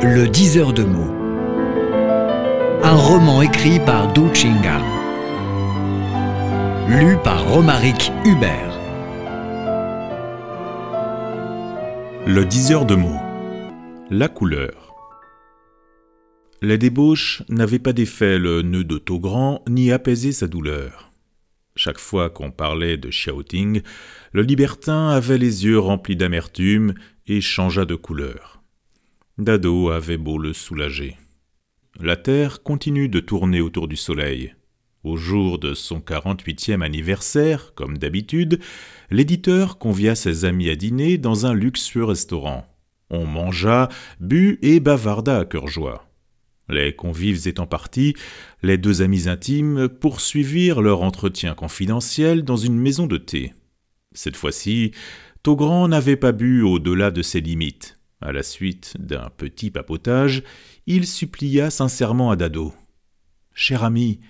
Le diseur de mots. Un roman écrit par Du Chinga. Lu par Romaric Hubert. Le diseur de mots. La couleur. La débauche n'avait pas défait le nœud de Togrand ni apaisé sa douleur. Chaque fois qu'on parlait de shouting, le libertin avait les yeux remplis d'amertume et changea de couleur. Dado avait beau le soulager. La Terre continue de tourner autour du Soleil. Au jour de son 48e anniversaire, comme d'habitude, l'éditeur convia ses amis à dîner dans un luxueux restaurant. On mangea, but et bavarda à cœur joie. Les convives étant partis, les deux amis intimes poursuivirent leur entretien confidentiel dans une maison de thé. Cette fois-ci, Togrand n'avait pas bu au-delà de ses limites. À la suite d'un petit papotage, il supplia sincèrement à Dado. Cher ami,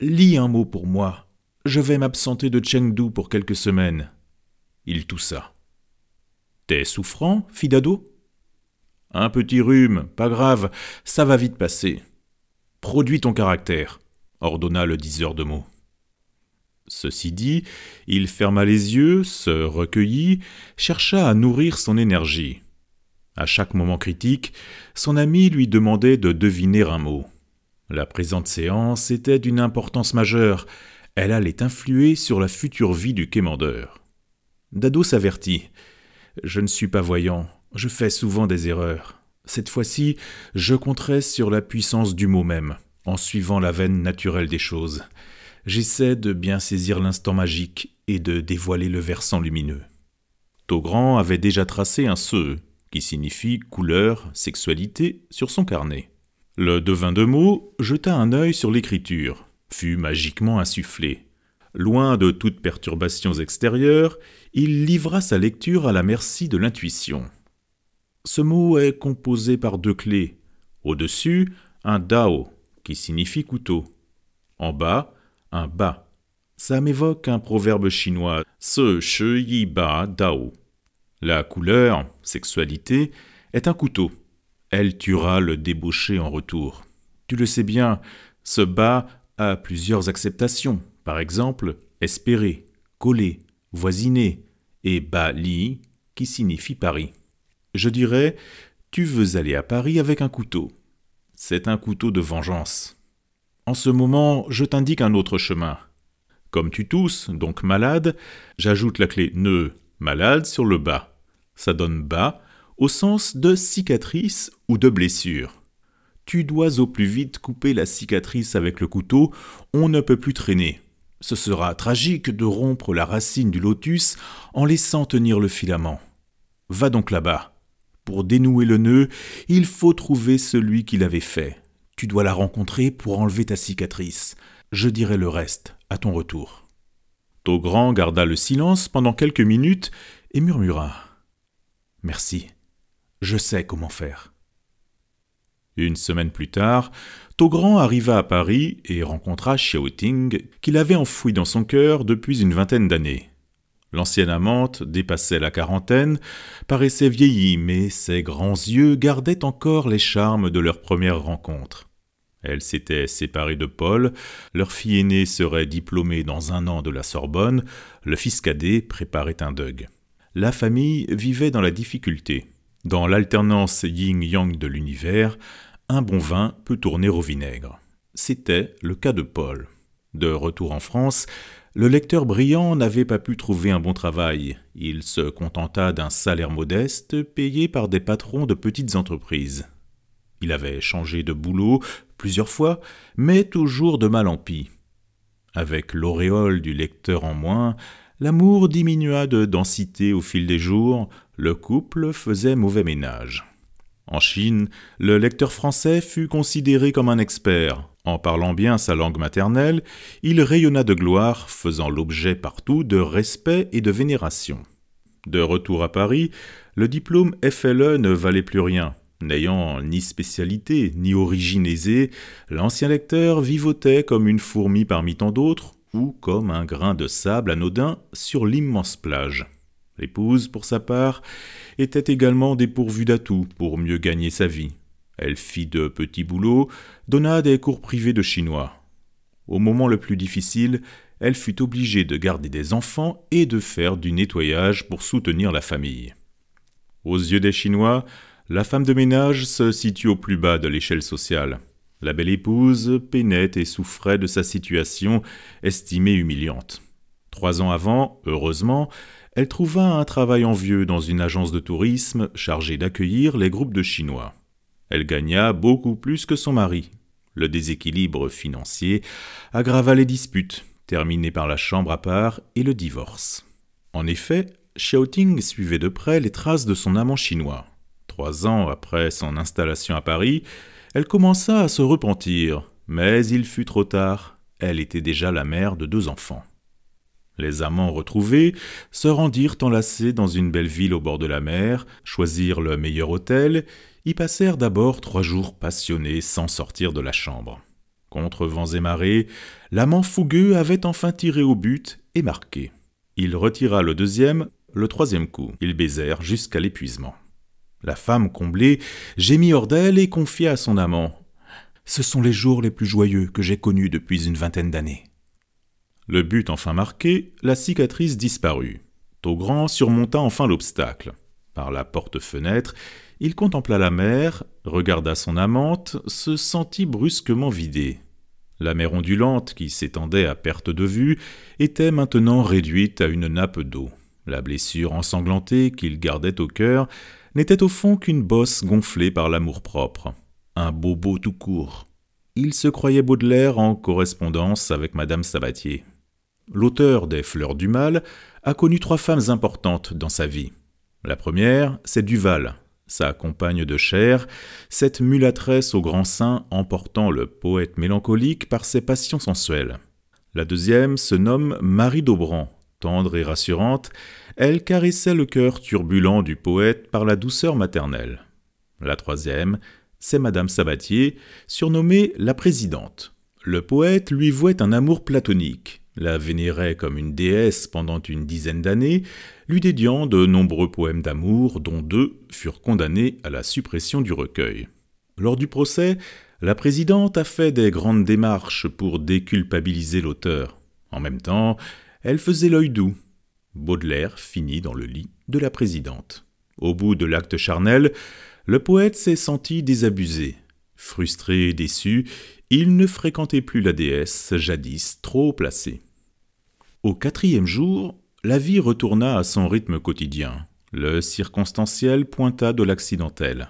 lis un mot pour moi. Je vais m'absenter de Chengdu pour quelques semaines. Il toussa. T'es souffrant, fit Dado un petit rhume, pas grave, ça va vite passer. Produis ton caractère, ordonna le diseur de mots. Ceci dit, il ferma les yeux, se recueillit, chercha à nourrir son énergie. À chaque moment critique, son ami lui demandait de deviner un mot. La présente séance était d'une importance majeure. Elle allait influer sur la future vie du quémandeur. Dado s'avertit. Je ne suis pas voyant. Je fais souvent des erreurs. Cette fois-ci, je compterai sur la puissance du mot même, en suivant la veine naturelle des choses. J'essaie de bien saisir l'instant magique et de dévoiler le versant lumineux. Togrand avait déjà tracé un SE, qui signifie couleur, sexualité, sur son carnet. Le devin de mots jeta un œil sur l'écriture, fut magiquement insufflé. Loin de toute perturbation extérieure, il livra sa lecture à la merci de l'intuition. Ce mot est composé par deux clés. Au-dessus, un dao, qui signifie couteau. En bas, un ba. Ça m'évoque un proverbe chinois, ce che yi ba dao. La couleur, sexualité, est un couteau. Elle tuera le débauché en retour. Tu le sais bien, ce ba a plusieurs acceptations. Par exemple, espérer, coller, voisiner, et ba li, qui signifie Paris. Je dirais Tu veux aller à Paris avec un couteau. C'est un couteau de vengeance. En ce moment, je t'indique un autre chemin. Comme tu tousses, donc malade, j'ajoute la clé ne malade sur le bas. Ça donne bas au sens de cicatrice ou de blessure. Tu dois au plus vite couper la cicatrice avec le couteau, on ne peut plus traîner. Ce sera tragique de rompre la racine du lotus en laissant tenir le filament. Va donc là-bas. Pour dénouer le nœud, il faut trouver celui qui l'avait fait. Tu dois la rencontrer pour enlever ta cicatrice. Je dirai le reste à ton retour. Togrand garda le silence pendant quelques minutes et murmura Merci, je sais comment faire. Une semaine plus tard, Togrand arriva à Paris et rencontra Xiaoting, qu'il avait enfoui dans son cœur depuis une vingtaine d'années. L'ancienne amante dépassait la quarantaine, paraissait vieillie, mais ses grands yeux gardaient encore les charmes de leur première rencontre. Elle s'était séparée de Paul, leur fille aînée serait diplômée dans un an de la Sorbonne, le fils cadet préparait un. La famille vivait dans la difficulté. Dans l'alternance yin-yang de l'univers, un bon vin peut tourner au vinaigre. C'était le cas de Paul. De retour en France, le lecteur brillant n'avait pas pu trouver un bon travail. Il se contenta d'un salaire modeste payé par des patrons de petites entreprises. Il avait changé de boulot plusieurs fois, mais toujours de mal en pis. Avec l'auréole du lecteur en moins, l'amour diminua de densité au fil des jours, le couple faisait mauvais ménage. En Chine, le lecteur français fut considéré comme un expert. En parlant bien sa langue maternelle, il rayonna de gloire, faisant l'objet partout de respect et de vénération. De retour à Paris, le diplôme FLE ne valait plus rien. N'ayant ni spécialité ni origine aisée, l'ancien lecteur vivotait comme une fourmi parmi tant d'autres, comme un grain de sable anodin sur l'immense plage. L'épouse, pour sa part, était également dépourvue d'atouts pour mieux gagner sa vie. Elle fit de petits boulots, donna des cours privés de chinois. Au moment le plus difficile, elle fut obligée de garder des enfants et de faire du nettoyage pour soutenir la famille. Aux yeux des Chinois, la femme de ménage se situe au plus bas de l'échelle sociale. La belle épouse peinait et souffrait de sa situation, estimée humiliante. Trois ans avant, heureusement, elle trouva un travail envieux dans une agence de tourisme chargée d'accueillir les groupes de Chinois. Elle gagna beaucoup plus que son mari. Le déséquilibre financier aggrava les disputes, terminées par la chambre à part et le divorce. En effet, Xiaoting suivait de près les traces de son amant chinois. Trois ans après son installation à Paris, elle commença à se repentir, mais il fut trop tard, elle était déjà la mère de deux enfants. Les amants retrouvés se rendirent enlacés dans une belle ville au bord de la mer, choisirent le meilleur hôtel, y passèrent d'abord trois jours passionnés sans sortir de la chambre. Contre vents et marées, l'amant fougueux avait enfin tiré au but et marqué. Il retira le deuxième, le troisième coup. Ils baisèrent jusqu'à l'épuisement. La femme comblée gémit hors d'elle et confia à son amant. Ce sont les jours les plus joyeux que j'ai connus depuis une vingtaine d'années. Le but enfin marqué, la cicatrice disparut. Taugrand surmonta enfin l'obstacle. Par la porte-fenêtre, il contempla la mer, regarda son amante, se sentit brusquement vidé. La mer ondulante, qui s'étendait à perte de vue, était maintenant réduite à une nappe d'eau. La blessure ensanglantée qu'il gardait au cœur n'était au fond qu'une bosse gonflée par l'amour-propre. Un bobo tout court. Il se croyait Baudelaire en correspondance avec Madame Sabatier. L'auteur des Fleurs du Mal a connu trois femmes importantes dans sa vie. La première, c'est Duval, sa compagne de chair, cette mulâtresse au grand sein emportant le poète mélancolique par ses passions sensuelles. La deuxième se nomme Marie d'Aubran, tendre et rassurante, elle caressait le cœur turbulent du poète par la douceur maternelle. La troisième, c'est Madame Sabatier, surnommée la présidente. Le poète lui vouait un amour platonique, la vénérait comme une déesse pendant une dizaine d'années, lui dédiant de nombreux poèmes d'amour, dont deux furent condamnés à la suppression du recueil. Lors du procès, la présidente a fait des grandes démarches pour déculpabiliser l'auteur. En même temps, elle faisait l'œil doux. Baudelaire finit dans le lit de la présidente. Au bout de l'acte charnel, le poète s'est senti désabusé. Frustré et déçu, il ne fréquentait plus la déesse, jadis trop placée. Au quatrième jour, la vie retourna à son rythme quotidien. Le circonstanciel pointa de l'accidentel.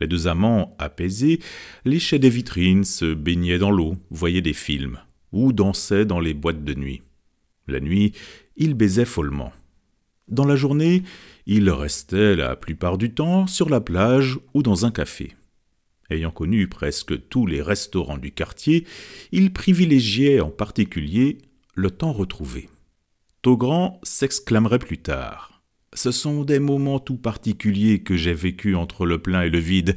Les deux amants, apaisés, léchaient des vitrines, se baignaient dans l'eau, voyaient des films, ou dansaient dans les boîtes de nuit. La nuit, ils baisaient follement. Dans la journée, ils restaient la plupart du temps sur la plage ou dans un café. Ayant connu presque tous les restaurants du quartier, ils privilégiaient en particulier le temps retrouvé. Taugrand s'exclamerait plus tard. Ce sont des moments tout particuliers que j'ai vécus entre le plein et le vide.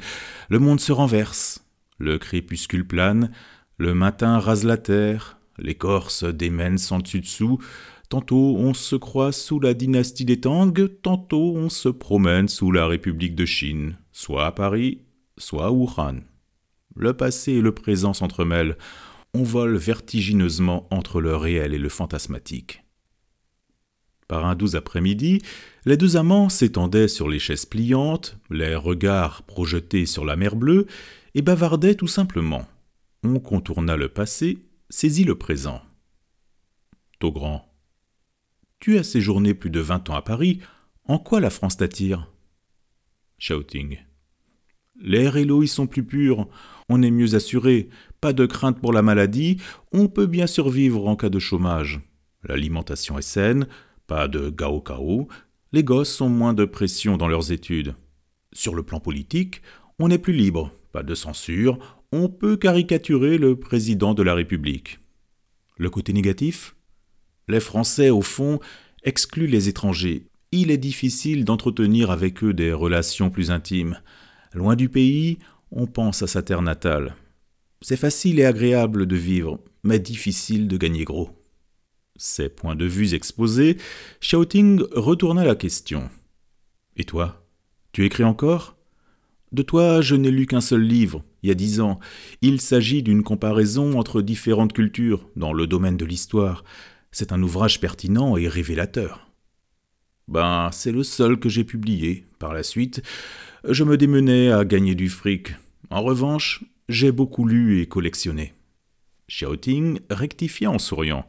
Le monde se renverse, le crépuscule plane, le matin rase la terre, l'écorce démène sans dessus-dessous, tantôt on se croit sous la dynastie des Tang, tantôt on se promène sous la République de Chine, soit à Paris, soit à Wuhan. Le passé et le présent s'entremêlent, on vole vertigineusement entre le réel et le fantasmatique. Par un doux après-midi, les deux amants s'étendaient sur les chaises pliantes, les regards projetés sur la mer bleue, et bavardaient tout simplement. On contourna le passé, saisit le présent. Taugrand. Tu as séjourné plus de vingt ans à Paris, en quoi la France t'attire? Shouting. L'air et l'eau y sont plus purs, on est mieux assuré, pas de crainte pour la maladie, on peut bien survivre en cas de chômage. L'alimentation est saine, pas de gao-cao, les gosses ont moins de pression dans leurs études. Sur le plan politique, on est plus libre, pas de censure, on peut caricaturer le président de la République. Le côté négatif? Les Français, au fond, excluent les étrangers. Il est difficile d'entretenir avec eux des relations plus intimes. Loin du pays, on pense à sa terre natale. C'est facile et agréable de vivre, mais difficile de gagner gros. Ces points de vue exposés, Shouting retourna la question. Et toi? Tu écris encore? De toi, je n'ai lu qu'un seul livre, il y a dix ans. Il s'agit d'une comparaison entre différentes cultures dans le domaine de l'histoire. C'est un ouvrage pertinent et révélateur. Ben, c'est le seul que j'ai publié. Par la suite, je me démenais à gagner du fric. En revanche, j'ai beaucoup lu et collectionné. Shouting rectifia en souriant.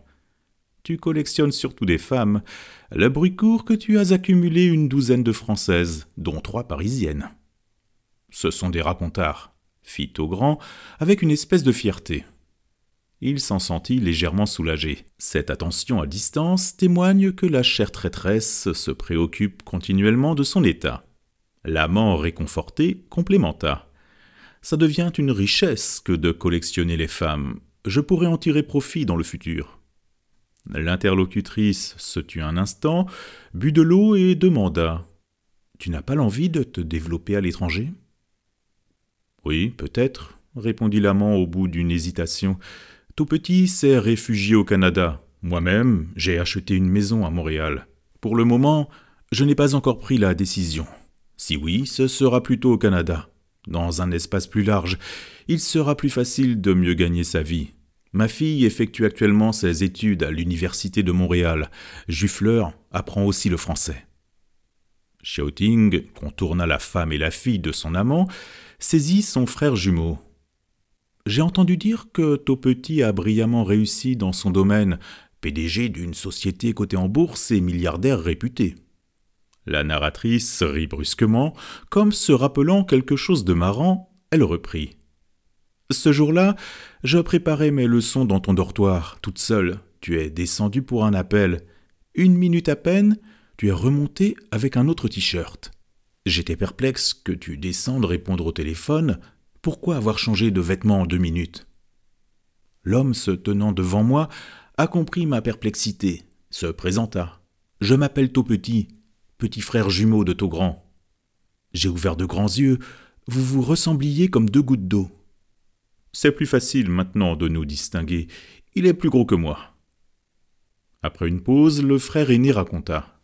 Tu collectionnes surtout des femmes. Le bruit court que tu as accumulé une douzaine de françaises, dont trois parisiennes. Ce sont des racontards, fit Taugrand avec une espèce de fierté. Il s'en sentit légèrement soulagé. Cette attention à distance témoigne que la chère traîtresse se préoccupe continuellement de son état. L'amant réconforté complémenta. Ça devient une richesse que de collectionner les femmes. Je pourrais en tirer profit dans le futur. L'interlocutrice se tut un instant, but de l'eau et demanda. Tu n'as pas l'envie de te développer à l'étranger? Oui, peut-être, répondit l'amant au bout d'une hésitation. Tout petit s'est réfugié au Canada. Moi-même, j'ai acheté une maison à Montréal. Pour le moment, je n'ai pas encore pris la décision. Si oui, ce sera plutôt au Canada. Dans un espace plus large, il sera plus facile de mieux gagner sa vie. Ma fille effectue actuellement ses études à l'Université de Montréal. Juffleur apprend aussi le français. Shouting contourna la femme et la fille de son amant saisit son frère jumeau. J'ai entendu dire que Taupetit a brillamment réussi dans son domaine, PDG d'une société cotée en bourse et milliardaire réputé. La narratrice rit brusquement, comme se rappelant quelque chose de marrant, elle reprit. Ce jour-là, je préparais mes leçons dans ton dortoir, toute seule. Tu es descendu pour un appel. Une minute à peine, tu es remonté avec un autre t-shirt. J'étais perplexe que tu descendes répondre au téléphone. Pourquoi avoir changé de vêtements en deux minutes? L'homme se tenant devant moi a compris ma perplexité, se présenta. Je m'appelle Taupetit, petit frère jumeau de Taugrand. J'ai ouvert de grands yeux. Vous vous ressembliez comme deux gouttes d'eau. C'est plus facile maintenant de nous distinguer. Il est plus gros que moi. Après une pause, le frère aîné raconta.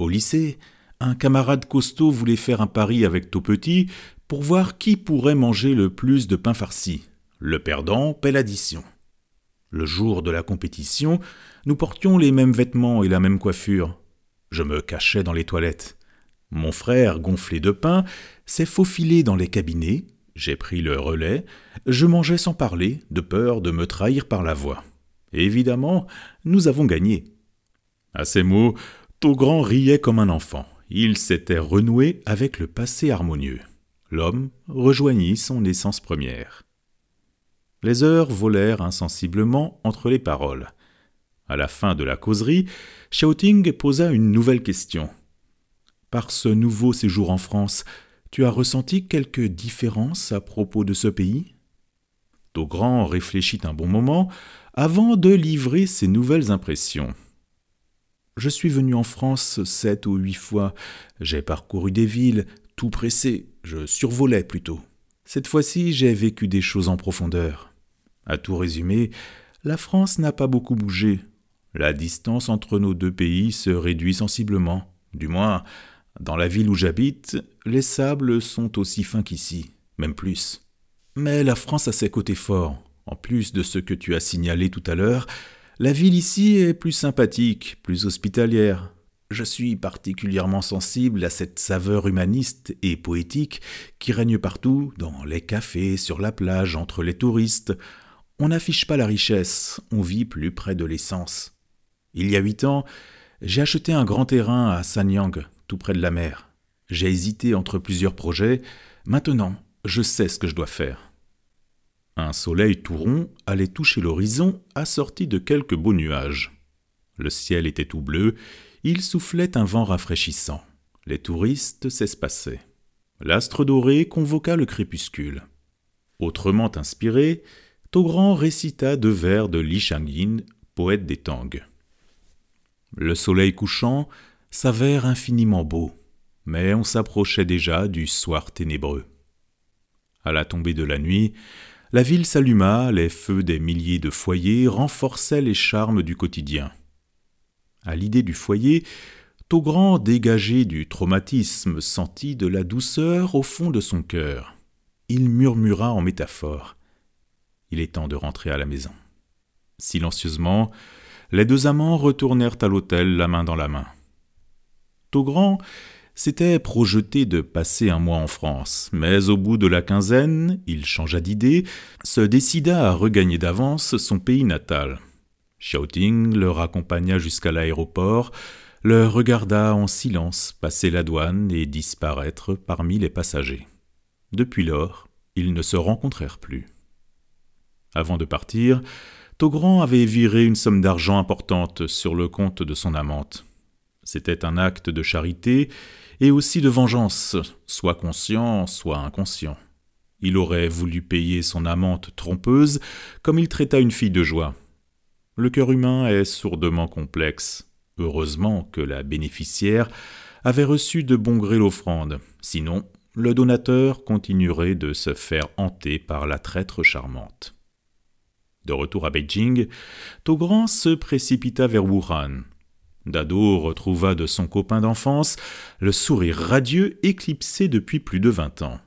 Au lycée, un camarade costaud voulait faire un pari avec Taupetit pour voir qui pourrait manger le plus de pain farci. Le perdant paie l'addition. Le jour de la compétition, nous portions les mêmes vêtements et la même coiffure. Je me cachais dans les toilettes. Mon frère, gonflé de pain, s'est faufilé dans les cabinets. J'ai pris le relais. Je mangeais sans parler, de peur de me trahir par la voix. Évidemment, nous avons gagné. À ces mots, Taugrand riait comme un enfant il s'était renoué avec le passé harmonieux. L'homme rejoignit son essence première. Les heures volèrent insensiblement entre les paroles. À la fin de la causerie, Shouting posa une nouvelle question. Par ce nouveau séjour en France, tu as ressenti quelque différence à propos de ce pays? Taugrand réfléchit un bon moment avant de livrer ses nouvelles impressions. Je suis venu en France sept ou huit fois. J'ai parcouru des villes, tout pressé. Je survolais plutôt. Cette fois-ci, j'ai vécu des choses en profondeur. À tout résumer, la France n'a pas beaucoup bougé. La distance entre nos deux pays se réduit sensiblement. Du moins, dans la ville où j'habite, les sables sont aussi fins qu'ici, même plus. Mais la France a ses côtés forts. En plus de ce que tu as signalé tout à l'heure, la ville ici est plus sympathique, plus hospitalière. Je suis particulièrement sensible à cette saveur humaniste et poétique qui règne partout, dans les cafés, sur la plage, entre les touristes. On n'affiche pas la richesse, on vit plus près de l'essence. Il y a huit ans, j'ai acheté un grand terrain à Sanyang, tout près de la mer. J'ai hésité entre plusieurs projets. Maintenant, je sais ce que je dois faire. Un soleil tout rond allait toucher l'horizon assorti de quelques beaux nuages. Le ciel était tout bleu, il soufflait un vent rafraîchissant. Les touristes s'espaçaient. L'astre doré convoqua le crépuscule. Autrement inspiré, Togrand récita deux vers de Li Shangyin, poète des Tang. Le soleil couchant s'avère infiniment beau, mais on s'approchait déjà du soir ténébreux. À la tombée de la nuit, la ville s'alluma, les feux des milliers de foyers renforçaient les charmes du quotidien. À l'idée du foyer, Togrand dégagé du traumatisme sentit de la douceur au fond de son cœur. Il murmura en métaphore. Il est temps de rentrer à la maison. Silencieusement, les deux amants retournèrent à l'hôtel la main dans la main. Togrand s'était projeté de passer un mois en France, mais au bout de la quinzaine, il changea d'idée, se décida à regagner d'avance son pays natal. Shouting leur accompagna jusqu'à l'aéroport, leur regarda en silence passer la douane et disparaître parmi les passagers. Depuis lors, ils ne se rencontrèrent plus. Avant de partir, Togrand avait viré une somme d'argent importante sur le compte de son amante. C'était un acte de charité et aussi de vengeance, soit conscient, soit inconscient. Il aurait voulu payer son amante trompeuse comme il traita une fille de joie. Le cœur humain est sourdement complexe. Heureusement que la bénéficiaire avait reçu de bon gré l'offrande, sinon le donateur continuerait de se faire hanter par la traître charmante. De retour à Beijing, Togrand se précipita vers Wuhan, Dado retrouva de son copain d'enfance le sourire radieux éclipsé depuis plus de vingt ans.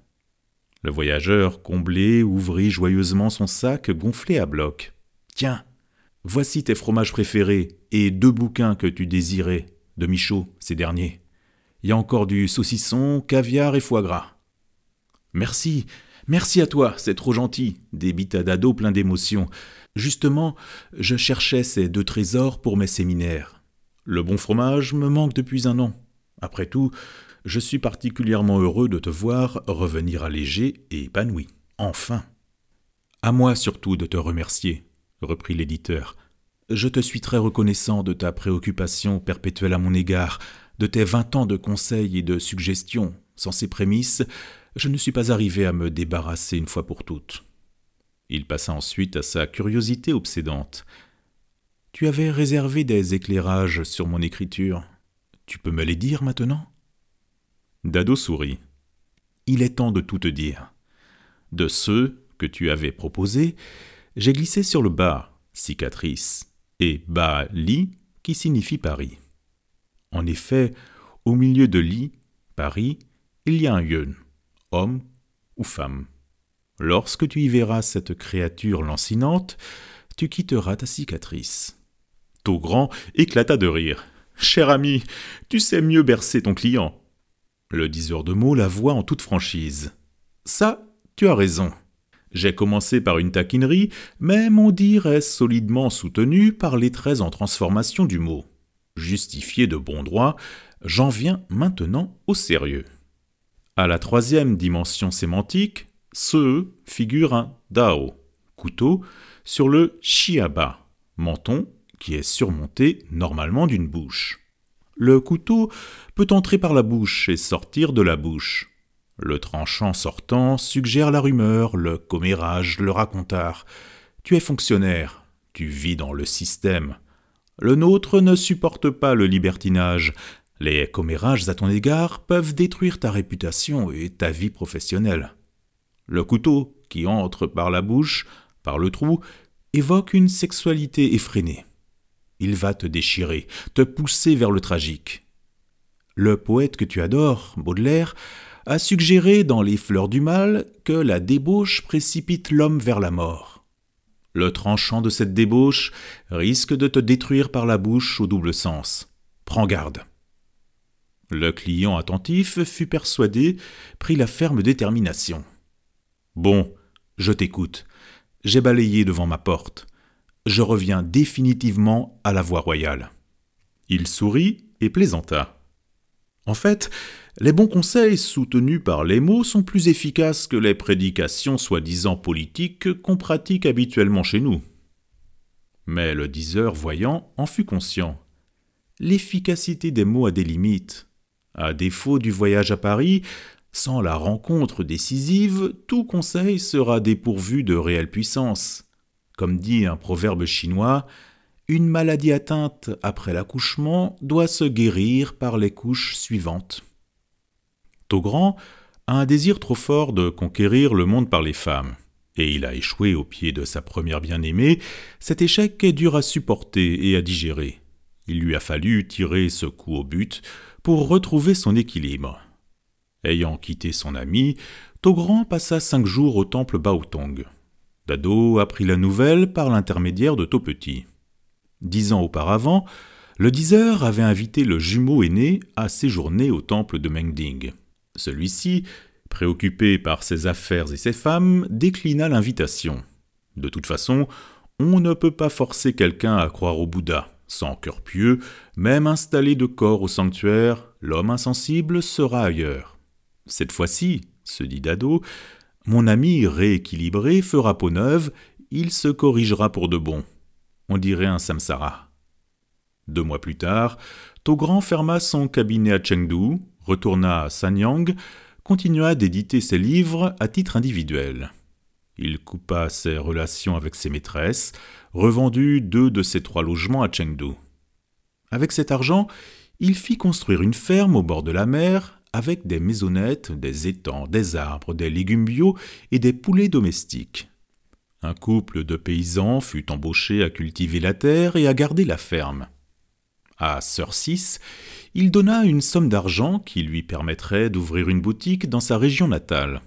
Le voyageur comblé ouvrit joyeusement son sac gonflé à bloc. Tiens, voici tes fromages préférés et deux bouquins que tu désirais, de Michaud, ces derniers. Il y a encore du saucisson, caviar et foie gras. Merci, merci à toi, c'est trop gentil, débita Dado plein d'émotion. Justement, je cherchais ces deux trésors pour mes séminaires. Le bon fromage me manque depuis un an. Après tout, je suis particulièrement heureux de te voir revenir allégé et épanoui. Enfin. À moi surtout de te remercier, reprit l'éditeur. Je te suis très reconnaissant de ta préoccupation perpétuelle à mon égard, de tes vingt ans de conseils et de suggestions. Sans ces prémices, je ne suis pas arrivé à me débarrasser une fois pour toutes. Il passa ensuite à sa curiosité obsédante. Tu avais réservé des éclairages sur mon écriture. Tu peux me les dire maintenant? Dado sourit. Il est temps de tout te dire. De ceux que tu avais proposés, j'ai glissé sur le bas, cicatrice, et bas lit, qui signifie Paris. En effet, au milieu de lit, Paris, il y a un yun, homme ou femme. Lorsque tu y verras cette créature lancinante, tu quitteras ta cicatrice. Togrand éclata de rire. Cher ami, tu sais mieux bercer ton client. Le diseur de mots l'avoua en toute franchise. Ça, tu as raison. J'ai commencé par une taquinerie, mais mon dire est solidement soutenu par les traits en transformation du mot. Justifié de bon droit, j'en viens maintenant au sérieux. À la troisième dimension sémantique, ce figure un dao, couteau, sur le shiaba, menton qui est surmonté normalement d'une bouche. Le couteau peut entrer par la bouche et sortir de la bouche. Le tranchant sortant suggère la rumeur, le commérage, le racontard. Tu es fonctionnaire, tu vis dans le système. Le nôtre ne supporte pas le libertinage. Les commérages à ton égard peuvent détruire ta réputation et ta vie professionnelle. Le couteau, qui entre par la bouche, par le trou, évoque une sexualité effrénée il va te déchirer, te pousser vers le tragique. Le poète que tu adores, Baudelaire, a suggéré dans Les Fleurs du Mal que la débauche précipite l'homme vers la mort. Le tranchant de cette débauche risque de te détruire par la bouche au double sens. Prends garde. Le client attentif fut persuadé, prit la ferme détermination. Bon, je t'écoute. J'ai balayé devant ma porte je reviens définitivement à la voie royale. Il sourit et plaisanta. En fait, les bons conseils soutenus par les mots sont plus efficaces que les prédications soi-disant politiques qu'on pratique habituellement chez nous. Mais le diseur voyant en fut conscient. L'efficacité des mots a des limites. À défaut du voyage à Paris, sans la rencontre décisive, tout conseil sera dépourvu de réelle puissance. Comme dit un proverbe chinois, une maladie atteinte après l'accouchement doit se guérir par les couches suivantes. Togrand a un désir trop fort de conquérir le monde par les femmes, et il a échoué au pied de sa première bien-aimée. Cet échec est dur à supporter et à digérer. Il lui a fallu tirer ce coup au but pour retrouver son équilibre. Ayant quitté son ami, Togrand passa cinq jours au temple Baotong. Dado apprit la nouvelle par l'intermédiaire de Topetit. Dix ans auparavant, le diseur avait invité le jumeau aîné à séjourner au temple de Mengding. Celui-ci, préoccupé par ses affaires et ses femmes, déclina l'invitation. De toute façon, on ne peut pas forcer quelqu'un à croire au Bouddha. Sans cœur pieux, même installé de corps au sanctuaire, l'homme insensible sera ailleurs. Cette fois-ci, se dit Dado, mon ami rééquilibré fera peau neuve, il se corrigera pour de bon. On dirait un samsara. Deux mois plus tard, Togrand ferma son cabinet à Chengdu, retourna à Sanyang, continua d'éditer ses livres à titre individuel. Il coupa ses relations avec ses maîtresses, revendut deux de ses trois logements à Chengdu. Avec cet argent, il fit construire une ferme au bord de la mer, avec des maisonnettes, des étangs, des arbres, des légumes bio et des poulets domestiques. Un couple de paysans fut embauché à cultiver la terre et à garder la ferme. À Six, il donna une somme d'argent qui lui permettrait d'ouvrir une boutique dans sa région natale.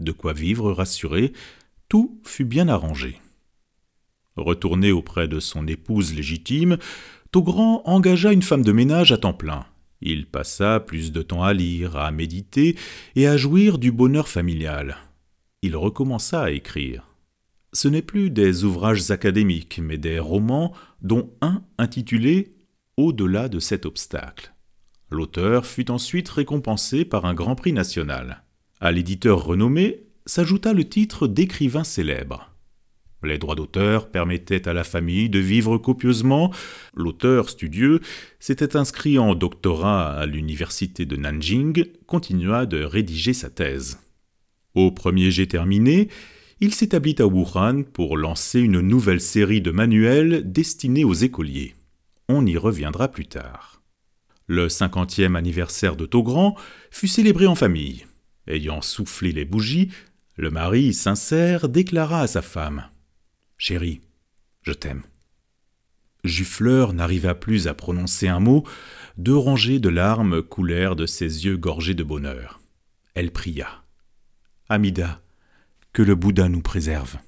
De quoi vivre rassuré, tout fut bien arrangé. Retourné auprès de son épouse légitime, Togrand engagea une femme de ménage à temps plein. Il passa plus de temps à lire, à méditer et à jouir du bonheur familial. Il recommença à écrire. Ce n'est plus des ouvrages académiques, mais des romans, dont un intitulé Au-delà de cet obstacle. L'auteur fut ensuite récompensé par un grand prix national. À l'éditeur renommé s'ajouta le titre d'écrivain célèbre. Les droits d'auteur permettaient à la famille de vivre copieusement. L'auteur studieux s'était inscrit en doctorat à l'université de Nanjing, continua de rédiger sa thèse. Au premier jet terminé, il s'établit à Wuhan pour lancer une nouvelle série de manuels destinés aux écoliers. On y reviendra plus tard. Le cinquantième anniversaire de Togrand fut célébré en famille. Ayant soufflé les bougies, le mari, sincère, déclara à sa femme Chérie, je t'aime. Juffleur n'arriva plus à prononcer un mot, deux rangées de larmes coulèrent de ses yeux gorgés de bonheur. Elle pria. Amida, que le Bouddha nous préserve.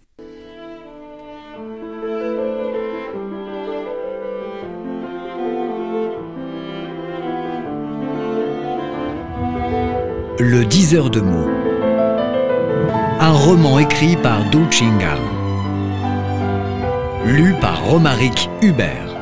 Le diseur de mots. Un roman écrit par Du Chingal lu par Romaric Hubert.